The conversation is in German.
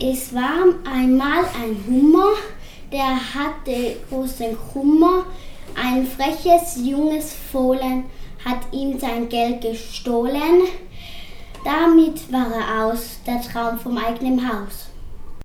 Es war einmal ein Hummer, der hatte großen Kummer. Ein freches junges Fohlen hat ihm sein Geld gestohlen. Damit war er aus, der Traum vom eigenen Haus.